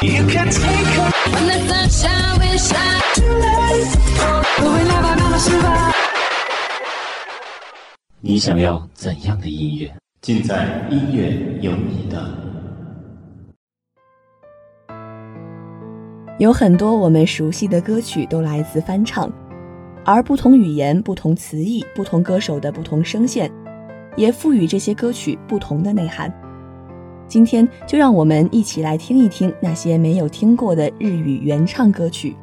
你想要怎样的音乐？尽在音乐有你的。有很多我们熟悉的歌曲都来自翻唱，而不同语言、不同词义、不同歌手的不同声线，也赋予这些歌曲不同的内涵。今天就让我们一起来听一听那些没有听过的日语原唱歌曲，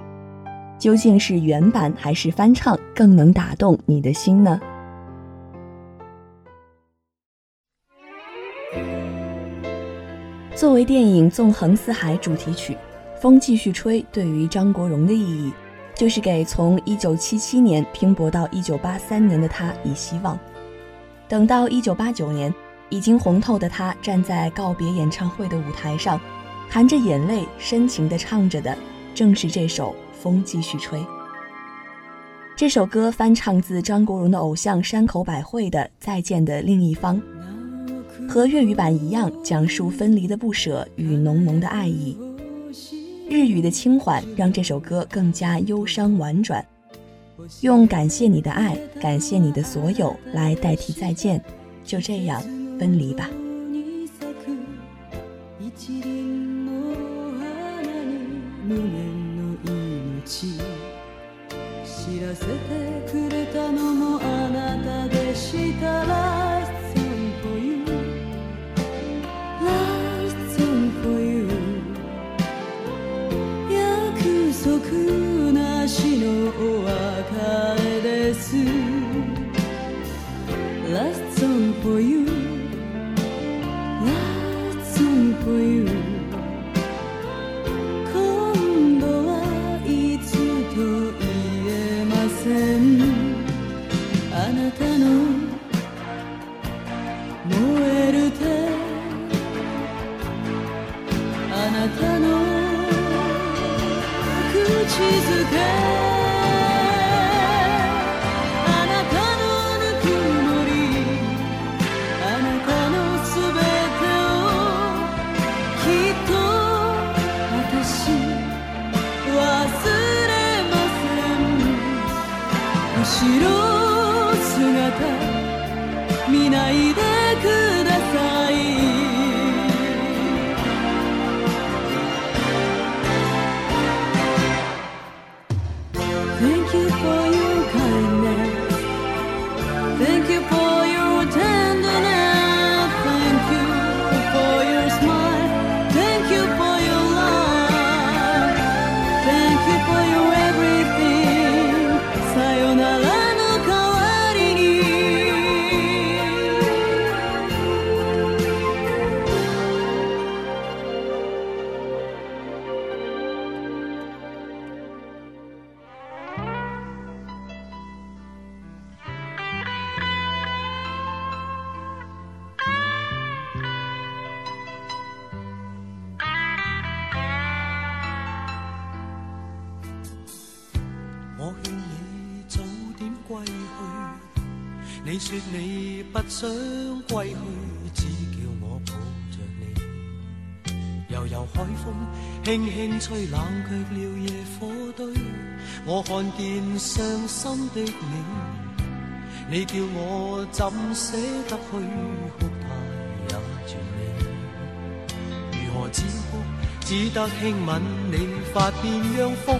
究竟是原版还是翻唱更能打动你的心呢？作为电影《纵横四海》主题曲，《风继续吹》对于张国荣的意义，就是给从1977年拼搏到1983年的他以希望。等到1989年。已经红透的他站在告别演唱会的舞台上，含着眼泪深情地唱着的，正是这首《风继续吹》。这首歌翻唱自张国荣的偶像山口百惠的《再见的另一方》，和粤语版一样，讲述分离的不舍与浓浓的爱意。日语的轻缓让这首歌更加忧伤婉转，用感谢你的爱，感谢你的所有来代替再见，就这样。分离吧。知らせて 你说你不想归去，只叫我抱着你。悠悠海风轻轻吹，冷却了夜火堆。我看见伤心的你，你叫我怎舍得去哭？他也绝你，如何止哭？只得轻吻你发边，让风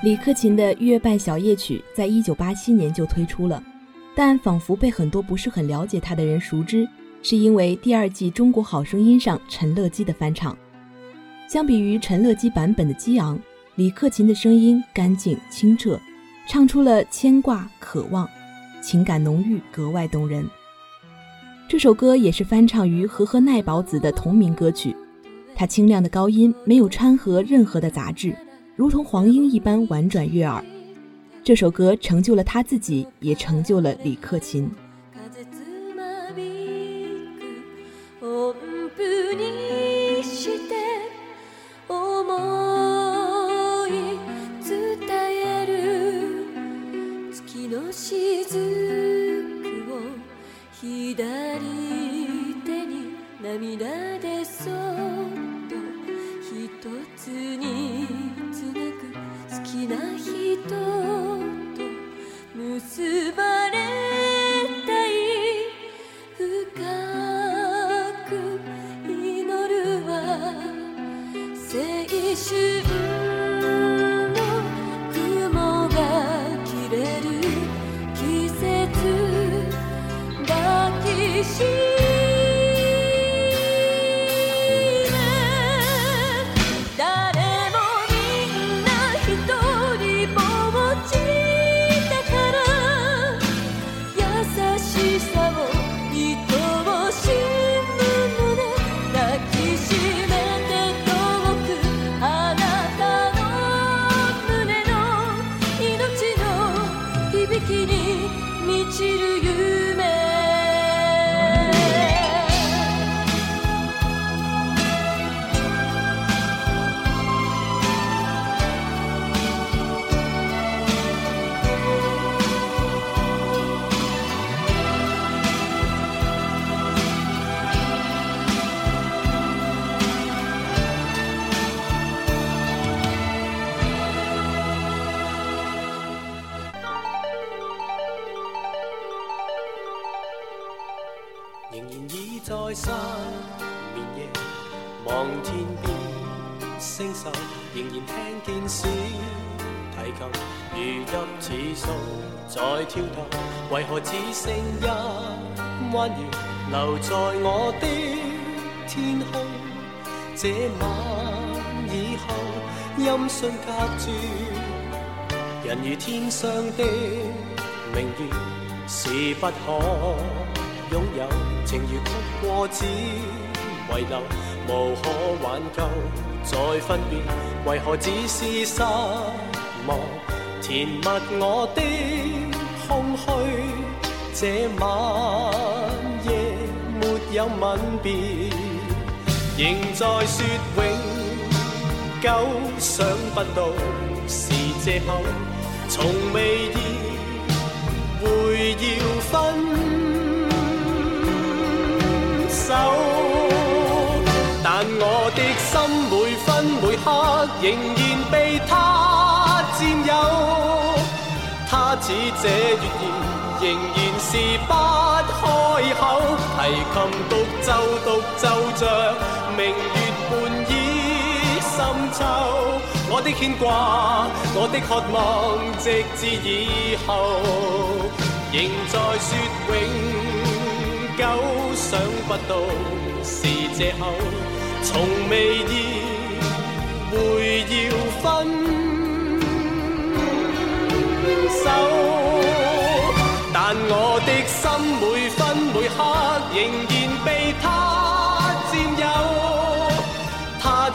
李克勤的《月半小夜曲》在一九八七年就推出了，但仿佛被很多不是很了解他的人熟知，是因为第二季《中国好声音》上陈乐基的翻唱。相比于陈乐基版本的激昂，李克勤的声音干净清澈，唱出了牵挂、渴望，情感浓郁，格外动人。这首歌也是翻唱于和和奈保子的同名歌曲，他清亮的高音没有掺和任何的杂质。如同黄莺一般婉转悦耳，这首歌成就了他自己，也成就了李克勤。音讯隔绝，人如天上的明月，是不可拥有。情如曲过，只遗留，无可挽救。再分别，为何只是失望？填密我的。空虚，这晚夜没有吻别，仍在说永久，想不到是借口，从未意会要分手，但我的心每分每刻仍然被他占有。他似这月言，仍然是不开口。提琴独奏，独奏着明月半我的牵挂我的渴望直至以后仍在说永久想不到是借口从未意会要分手但我的心每分每刻仍然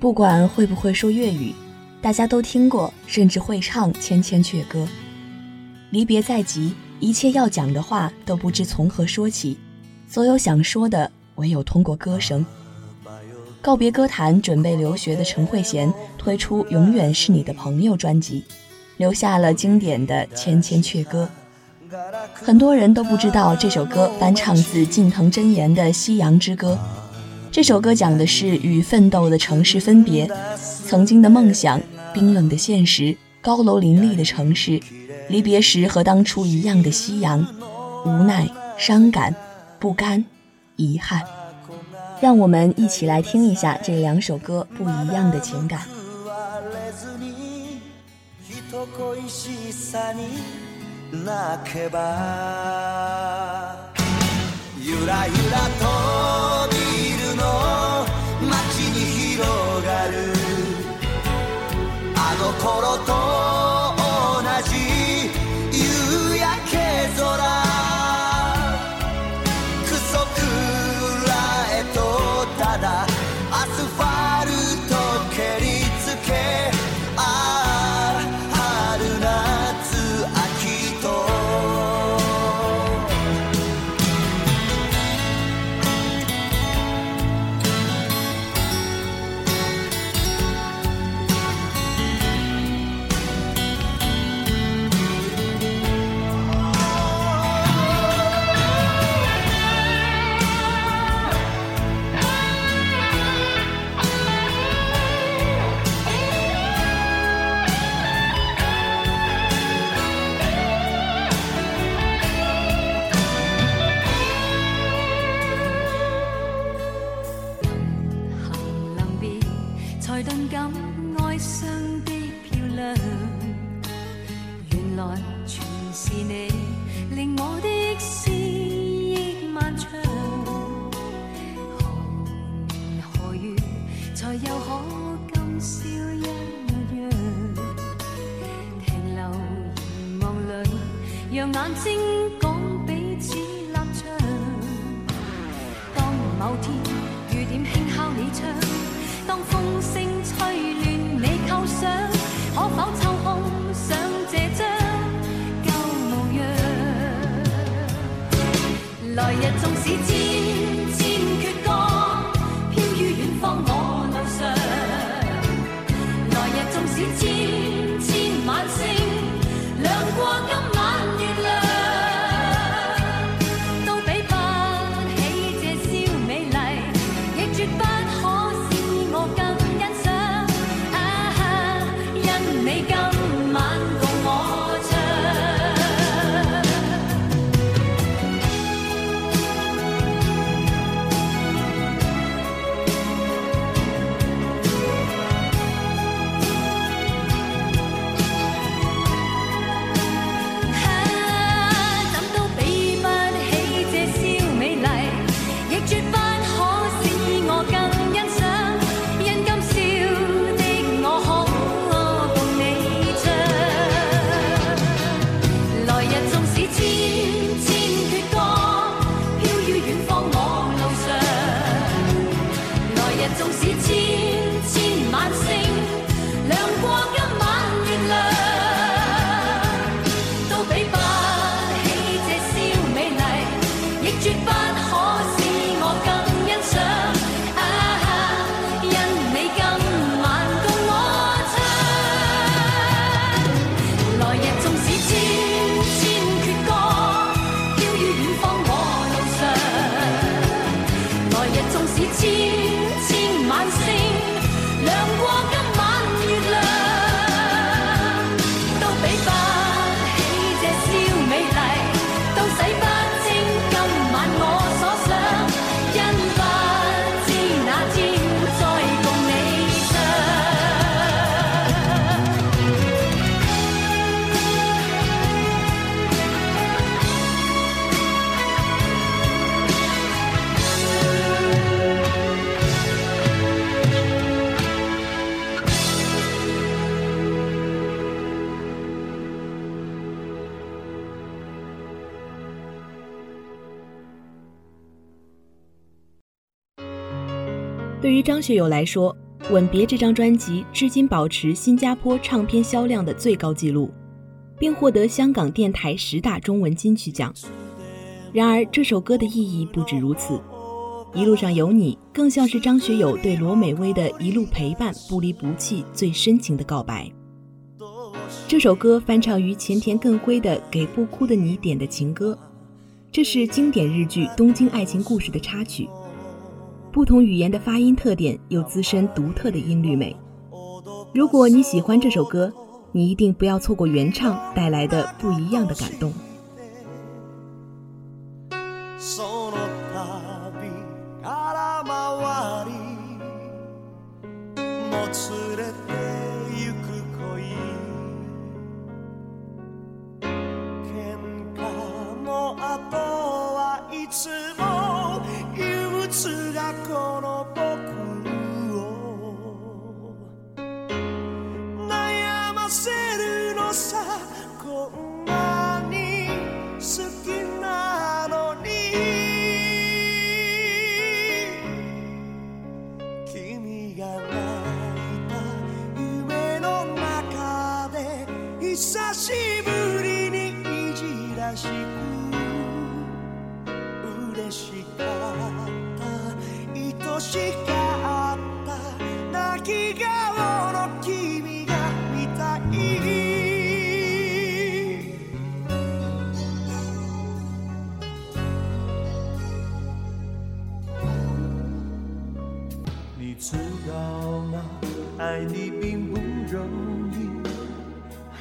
不管会不会说粤语，大家都听过，甚至会唱《千千阙歌》。离别在即，一切要讲的话都不知从何说起，所有想说的唯有通过歌声。告别歌坛，准备留学的陈慧娴推出《永远是你的朋友》专辑，留下了经典的《千千阙歌》。很多人都不知道这首歌翻唱自近藤真彦的《夕阳之歌》。这首歌讲的是与奋斗的城市分别，曾经的梦想，冰冷的现实，高楼林立的城市，离别时和当初一样的夕阳，无奈、伤感、不甘、遗憾。让我们一起来听一下这两首歌不一样的情感。心との街に広がる。あの頃と张学友来说，《吻别》这张专辑至今保持新加坡唱片销量的最高纪录，并获得香港电台十大中文金曲奖。然而，这首歌的意义不止如此，《一路上有你》更像是张学友对罗美薇的一路陪伴、不离不弃最深情的告白。这首歌翻唱于前田更辉的《给不哭的你点的情歌》，这是经典日剧《东京爱情故事》的插曲。不同语言的发音特点有自身独特的音律美。如果你喜欢这首歌，你一定不要错过原唱带来的不一样的感动。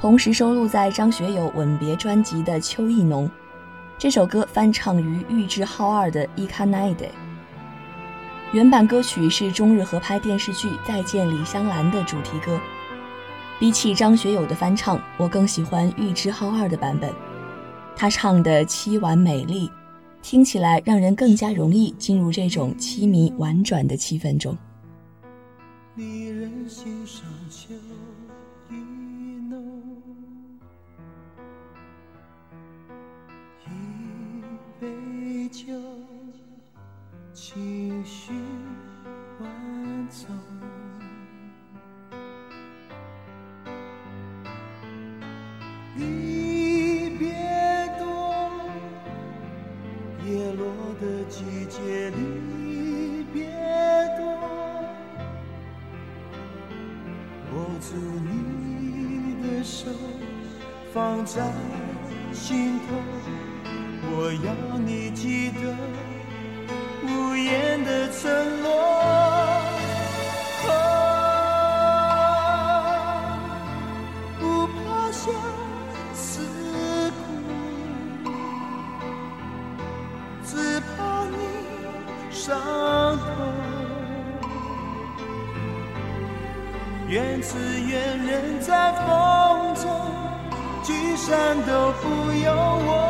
同时收录在张学友《吻别》专辑的《秋意浓》，这首歌翻唱于玉置浩二的《伊卡奈德》。原版歌曲是中日合拍电视剧《再见李香兰》的主题歌。比起张学友的翻唱，我更喜欢玉置浩二的版本。他唱的凄婉美丽，听起来让人更加容易进入这种凄迷婉转的气氛中。人心上秋杯酒，情绪万种。离别多，叶落的季节离别多，握住你的手，放在心头，我要你记得无言的承诺。不怕相思苦，只怕你伤痛。愿此愿人在风中，聚散都不由我。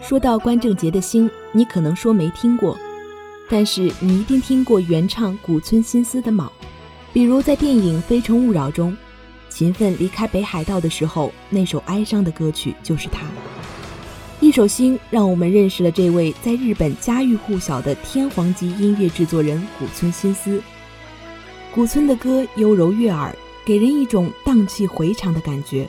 说到关正杰的星，你可能说没听过，但是你一定听过原唱古村新司的《卯》，比如在电影《非诚勿扰》中，勤奋离开北海道的时候，那首哀伤的歌曲就是他。一首《星》让我们认识了这位在日本家喻户晓的天皇级音乐制作人古村新司。古村的歌优柔悦耳，给人一种荡气回肠的感觉。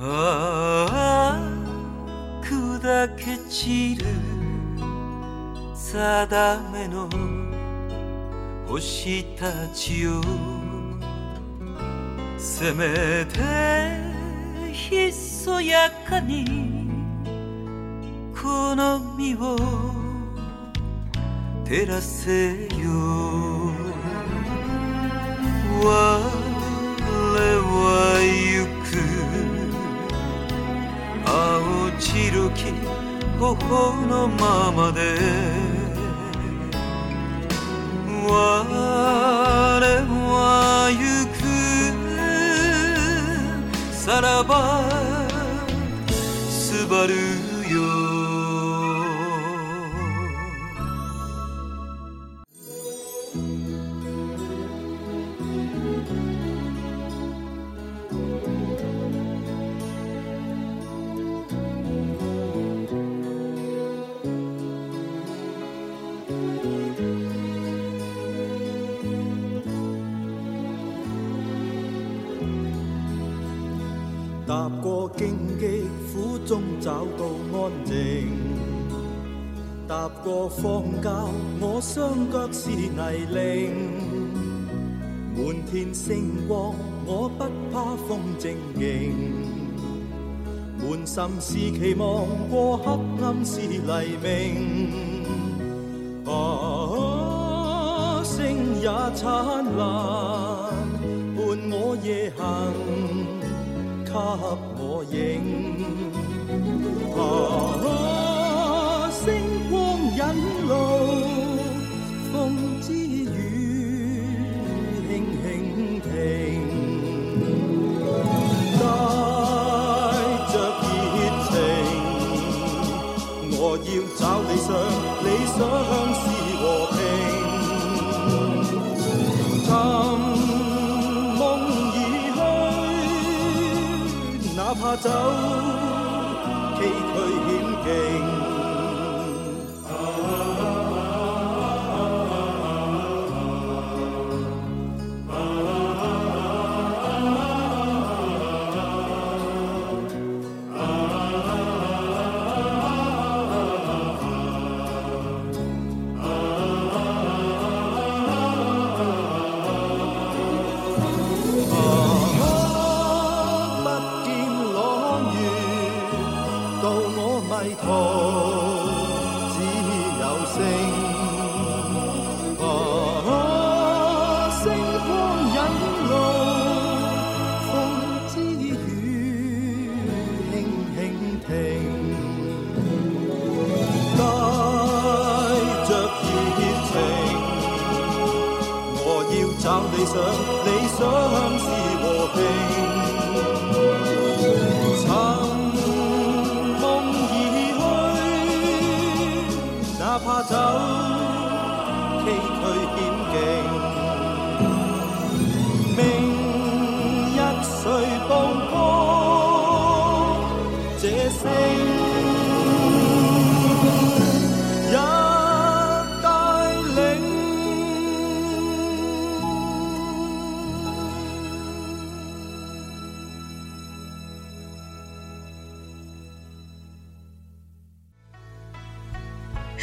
ああ砕け散る定めの星たちよせめてひそやかにこの身を照らせよ我は行く青白き頬のままで。我は行く。さらばすばる踏過荒郊我雙腳是泥濘，滿天星光我不怕風正勁，滿心是期望過黑暗是黎明，啊，星也燦爛伴我夜行。給我影啊！路，風之雨輕輕停，帶着熱情，我要找理想，理想是和平。寻梦已去哪怕走崎嶇險徑。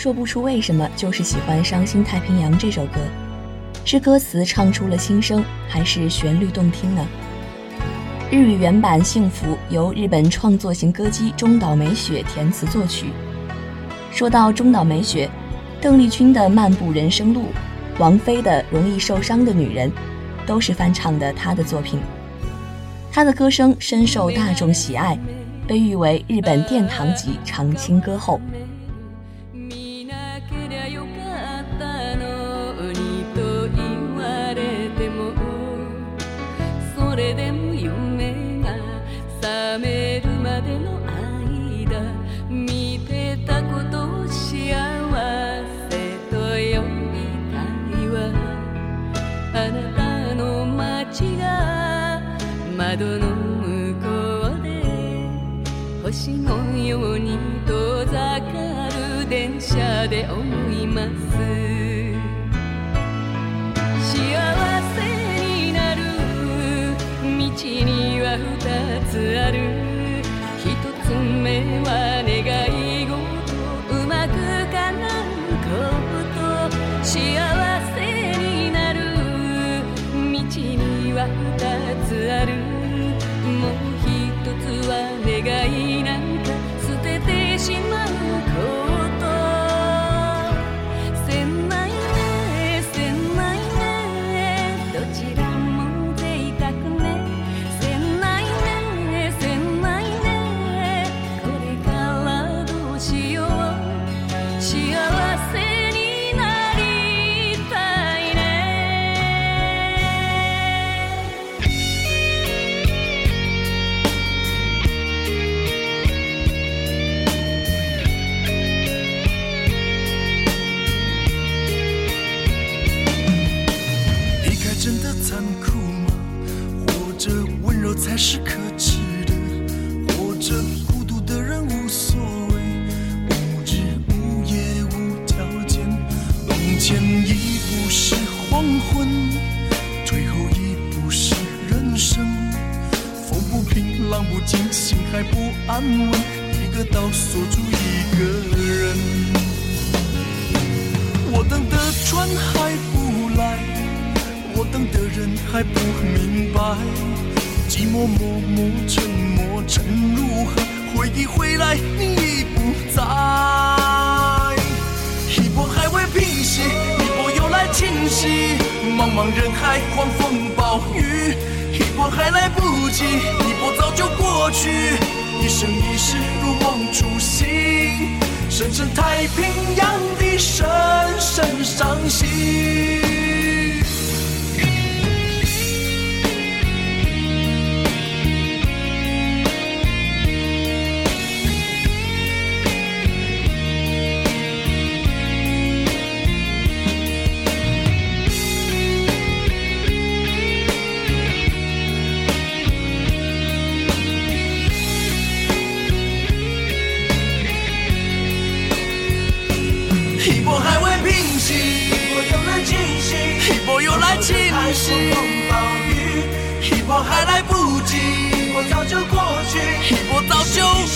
说不出为什么，就是喜欢《伤心太平洋》这首歌，是歌词唱出了心声，还是旋律动听呢？日语原版《幸福》由日本创作型歌姬中岛美雪填词作曲，说到中岛美雪，邓丽君的《漫步人生路》，王菲的《容易受伤的女人》，都是翻唱的她的作品。她的歌声深受大众喜爱，被誉为日本殿堂级常青歌后。二つある茫茫人海，狂风暴雨，一波还来不及，一波早就过去，一生一世如梦初醒。深深太平洋的深深伤心。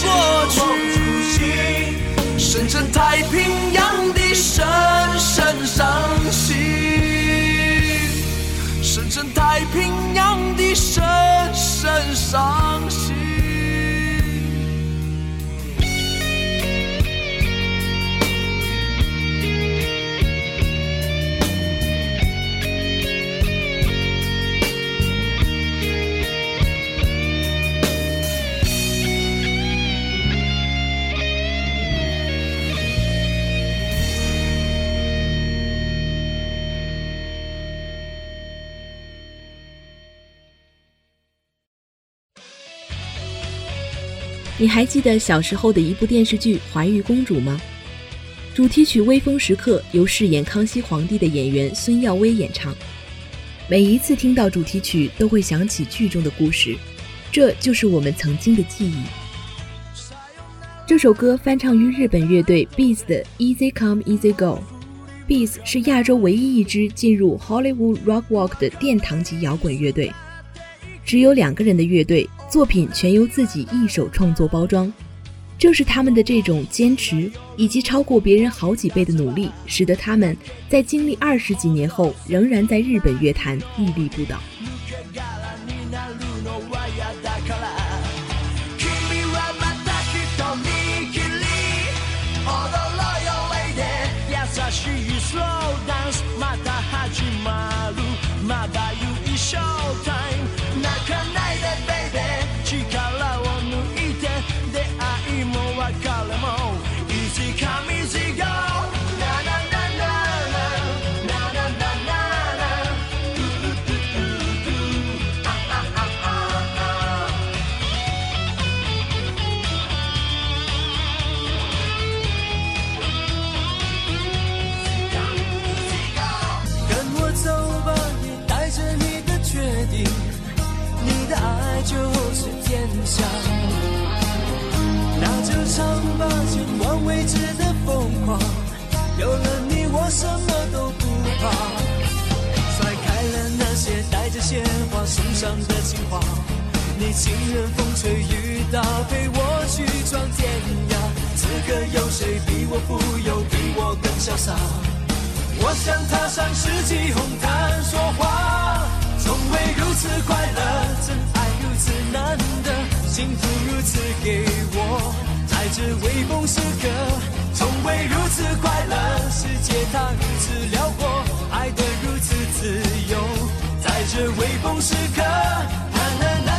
过去。深深太平洋的深深伤心，深深太平洋的深深伤你还记得小时候的一部电视剧《怀玉公主》吗？主题曲《微风时刻》由饰演康熙皇帝的演员孙耀威演唱。每一次听到主题曲，都会想起剧中的故事，这就是我们曾经的记忆。这首歌翻唱于日本乐队 Beats 的《Easy Come Easy Go》。Beats 是亚洲唯一一支进入 Hollywood Rock Walk 的殿堂级摇滚乐队，只有两个人的乐队，作品全由自己一手创作包装正是他们的这种坚持以及超过别人好几倍的努力使得他们在经历二十几年后仍然在日本乐坛屹立不倒。鲜花送上的情话，你情愿风吹雨打，陪我去闯天涯。此刻有谁比我富有，比我更潇洒？我想踏上世纪红毯说话，从未如此快乐，真爱如此难得，幸福如此给我，在这微风时刻，从未如此快乐，世界它如此辽阔，爱得如此自由，这微风时刻它能让